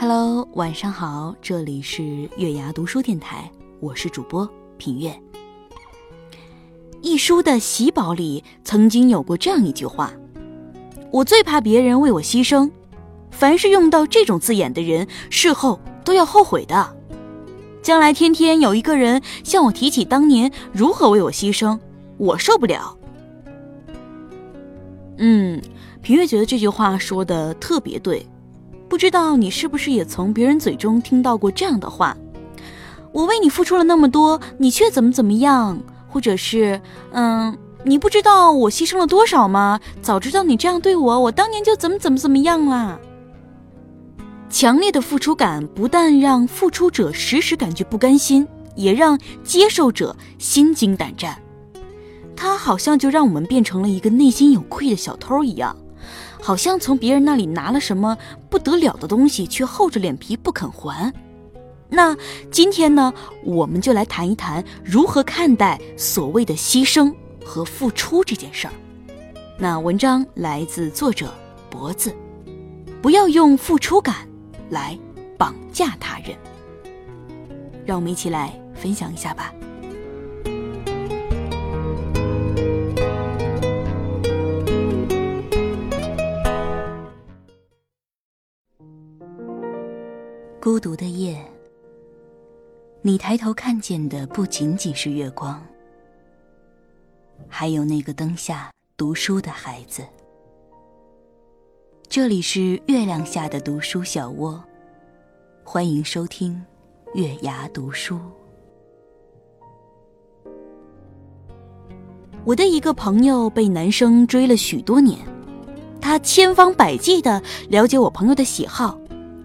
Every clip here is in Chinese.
Hello，晚上好，这里是月牙读书电台，我是主播品月。一书的喜宝里曾经有过这样一句话：“我最怕别人为我牺牲，凡是用到这种字眼的人，事后都要后悔的。将来天天有一个人向我提起当年如何为我牺牲，我受不了。”嗯，品月觉得这句话说的特别对，不知道你是不是也从别人嘴中听到过这样的话：“我为你付出了那么多，你却怎么怎么样。”或者是，嗯，你不知道我牺牲了多少吗？早知道你这样对我，我当年就怎么怎么怎么样啦。强烈的付出感不但让付出者时时感觉不甘心，也让接受者心惊胆战。它好像就让我们变成了一个内心有愧的小偷一样，好像从别人那里拿了什么不得了的东西，却厚着脸皮不肯还。那今天呢，我们就来谈一谈如何看待所谓的牺牲和付出这件事儿。那文章来自作者脖子，不要用付出感来绑架他人。让我们一起来分享一下吧。孤独的夜。你抬头看见的不仅仅是月光，还有那个灯下读书的孩子。这里是月亮下的读书小窝，欢迎收听月牙读书。我的一个朋友被男生追了许多年，他千方百计的了解我朋友的喜好。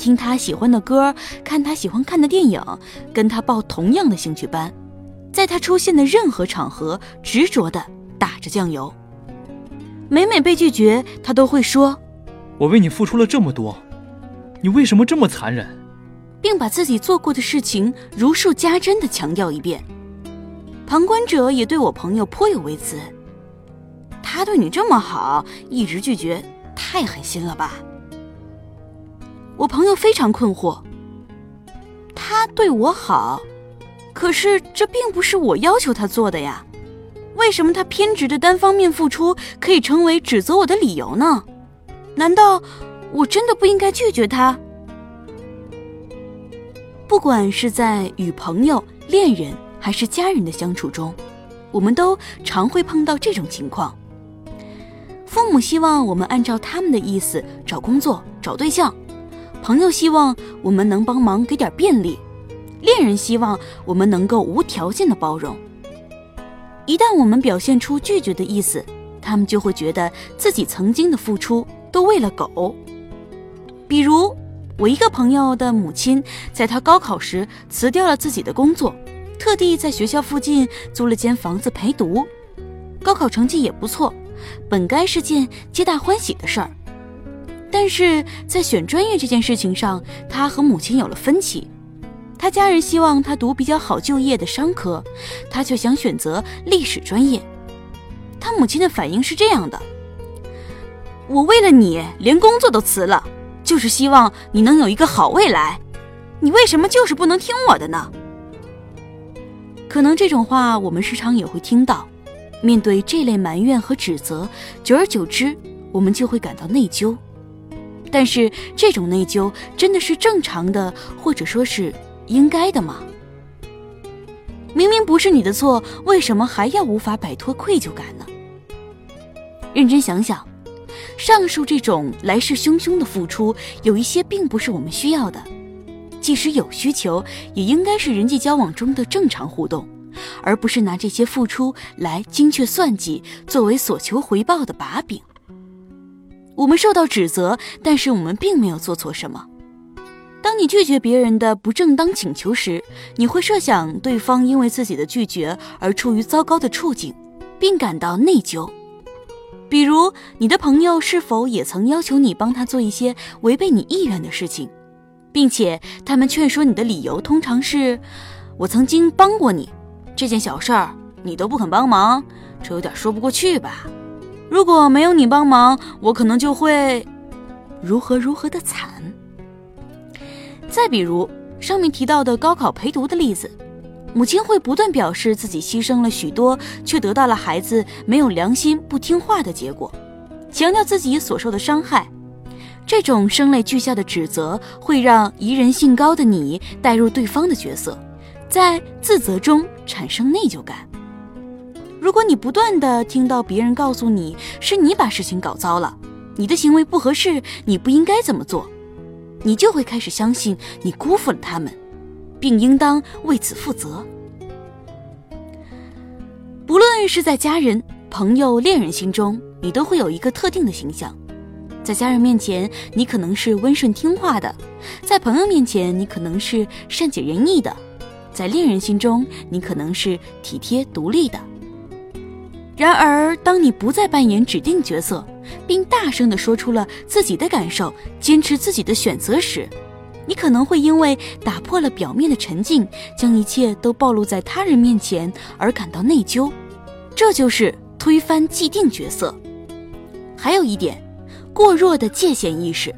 听他喜欢的歌，看他喜欢看的电影，跟他报同样的兴趣班，在他出现的任何场合，执着的打着酱油。每每被拒绝，他都会说：“我为你付出了这么多，你为什么这么残忍？”并把自己做过的事情如数家珍的强调一遍。旁观者也对我朋友颇有微词：“他对你这么好，一直拒绝，太狠心了吧？”我朋友非常困惑，他对我好，可是这并不是我要求他做的呀，为什么他偏执的单方面付出可以成为指责我的理由呢？难道我真的不应该拒绝他？不管是在与朋友、恋人还是家人的相处中，我们都常会碰到这种情况：父母希望我们按照他们的意思找工作、找对象。朋友希望我们能帮忙给点便利，恋人希望我们能够无条件的包容。一旦我们表现出拒绝的意思，他们就会觉得自己曾经的付出都喂了狗。比如，我一个朋友的母亲，在他高考时辞掉了自己的工作，特地在学校附近租了间房子陪读。高考成绩也不错，本该是件皆大欢喜的事儿。但是在选专业这件事情上，他和母亲有了分歧。他家人希望他读比较好就业的商科，他却想选择历史专业。他母亲的反应是这样的：“我为了你连工作都辞了，就是希望你能有一个好未来。你为什么就是不能听我的呢？”可能这种话我们时常也会听到。面对这类埋怨和指责，久而久之，我们就会感到内疚。但是这种内疚真的是正常的，或者说是应该的吗？明明不是你的错，为什么还要无法摆脱愧疚感呢？认真想想，上述这种来势汹汹的付出，有一些并不是我们需要的。即使有需求，也应该是人际交往中的正常互动，而不是拿这些付出来精确算计，作为所求回报的把柄。我们受到指责，但是我们并没有做错什么。当你拒绝别人的不正当请求时，你会设想对方因为自己的拒绝而处于糟糕的处境，并感到内疚。比如，你的朋友是否也曾要求你帮他做一些违背你意愿的事情，并且他们劝说你的理由通常是：“我曾经帮过你，这件小事儿你都不肯帮忙，这有点说不过去吧。”如果没有你帮忙，我可能就会如何如何的惨。再比如上面提到的高考陪读的例子，母亲会不断表示自己牺牲了许多，却得到了孩子没有良心、不听话的结果，强调自己所受的伤害。这种声泪俱下的指责，会让宜人性高的你带入对方的角色，在自责中产生内疚感。如果你不断的听到别人告诉你是你把事情搞糟了，你的行为不合适，你不应该这么做，你就会开始相信你辜负了他们，并应当为此负责。不论是在家人、朋友、恋人心中，你都会有一个特定的形象。在家人面前，你可能是温顺听话的；在朋友面前，你可能是善解人意的；在恋人心中，你可能是体贴独立的。然而，当你不再扮演指定角色，并大声地说出了自己的感受，坚持自己的选择时，你可能会因为打破了表面的沉静，将一切都暴露在他人面前而感到内疚。这就是推翻既定角色。还有一点，过弱的界限意识，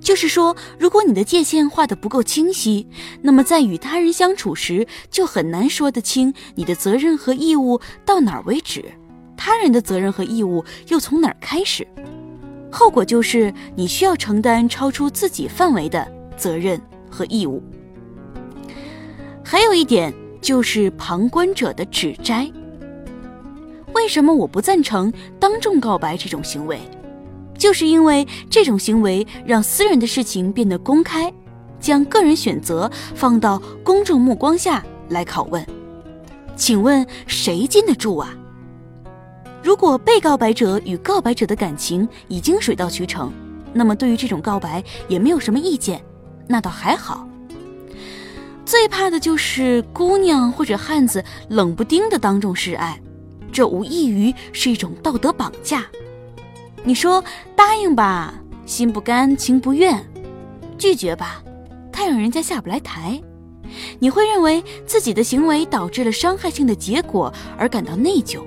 就是说，如果你的界限画得不够清晰，那么在与他人相处时，就很难说得清你的责任和义务到哪儿为止。他人的责任和义务又从哪儿开始？后果就是你需要承担超出自己范围的责任和义务。还有一点就是旁观者的指摘。为什么我不赞成当众告白这种行为？就是因为这种行为让私人的事情变得公开，将个人选择放到公众目光下来拷问。请问谁禁得住啊？如果被告白者与告白者的感情已经水到渠成，那么对于这种告白也没有什么意见，那倒还好。最怕的就是姑娘或者汉子冷不丁的当众示爱，这无异于是一种道德绑架。你说答应吧，心不甘情不愿；拒绝吧，太让人家下不来台。你会认为自己的行为导致了伤害性的结果而感到内疚。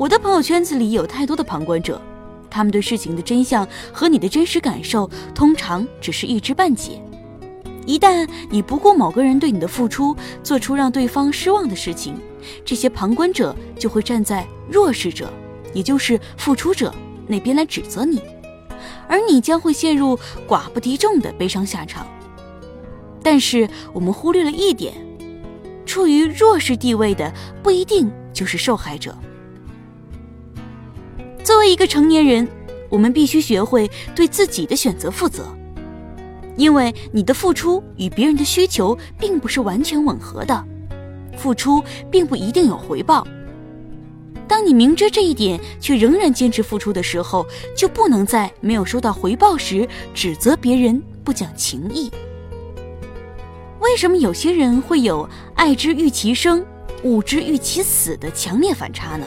我的朋友圈子里有太多的旁观者，他们对事情的真相和你的真实感受通常只是一知半解。一旦你不顾某个人对你的付出，做出让对方失望的事情，这些旁观者就会站在弱势者，也就是付出者那边来指责你，而你将会陷入寡不敌众的悲伤下场。但是我们忽略了一点，处于弱势地位的不一定就是受害者。作为一个成年人，我们必须学会对自己的选择负责，因为你的付出与别人的需求并不是完全吻合的，付出并不一定有回报。当你明知这一点却仍然坚持付出的时候，就不能在没有收到回报时指责别人不讲情义。为什么有些人会有爱之欲其生，恶之欲其死的强烈反差呢？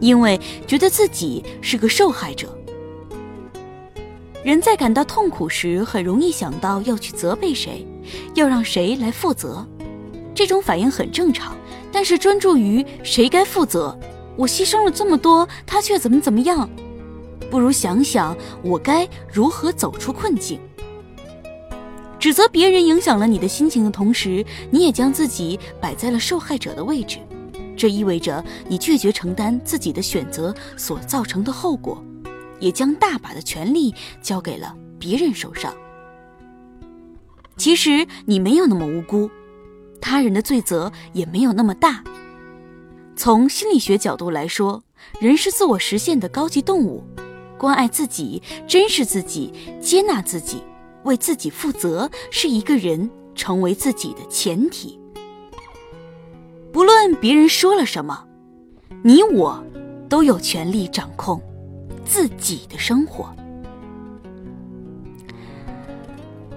因为觉得自己是个受害者，人在感到痛苦时，很容易想到要去责备谁，要让谁来负责。这种反应很正常。但是专注于谁该负责，我牺牲了这么多，他却怎么怎么样，不如想想我该如何走出困境。指责别人影响了你的心情的同时，你也将自己摆在了受害者的位置。这意味着你拒绝承担自己的选择所造成的后果，也将大把的权利交给了别人手上。其实你没有那么无辜，他人的罪责也没有那么大。从心理学角度来说，人是自我实现的高级动物，关爱自己、珍视自己、接纳自己、为自己负责，是一个人成为自己的前提。别人说了什么，你我都有权利掌控自己的生活。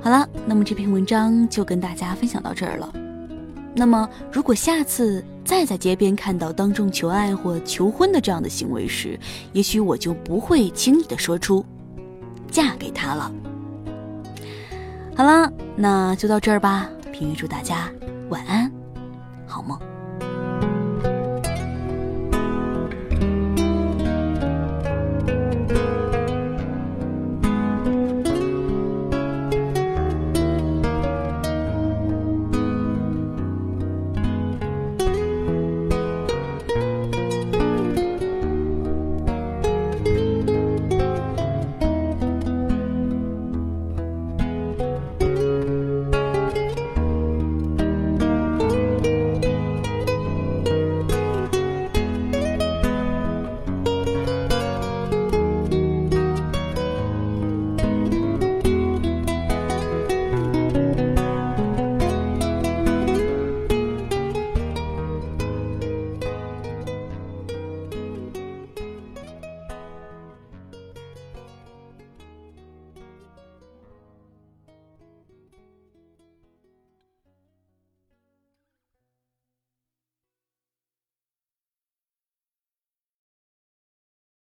好了，那么这篇文章就跟大家分享到这儿了。那么，如果下次再在街边看到当众求爱或求婚的这样的行为时，也许我就不会轻易的说出“嫁给他了”。好了，那就到这儿吧。平玉祝大家晚安，好梦。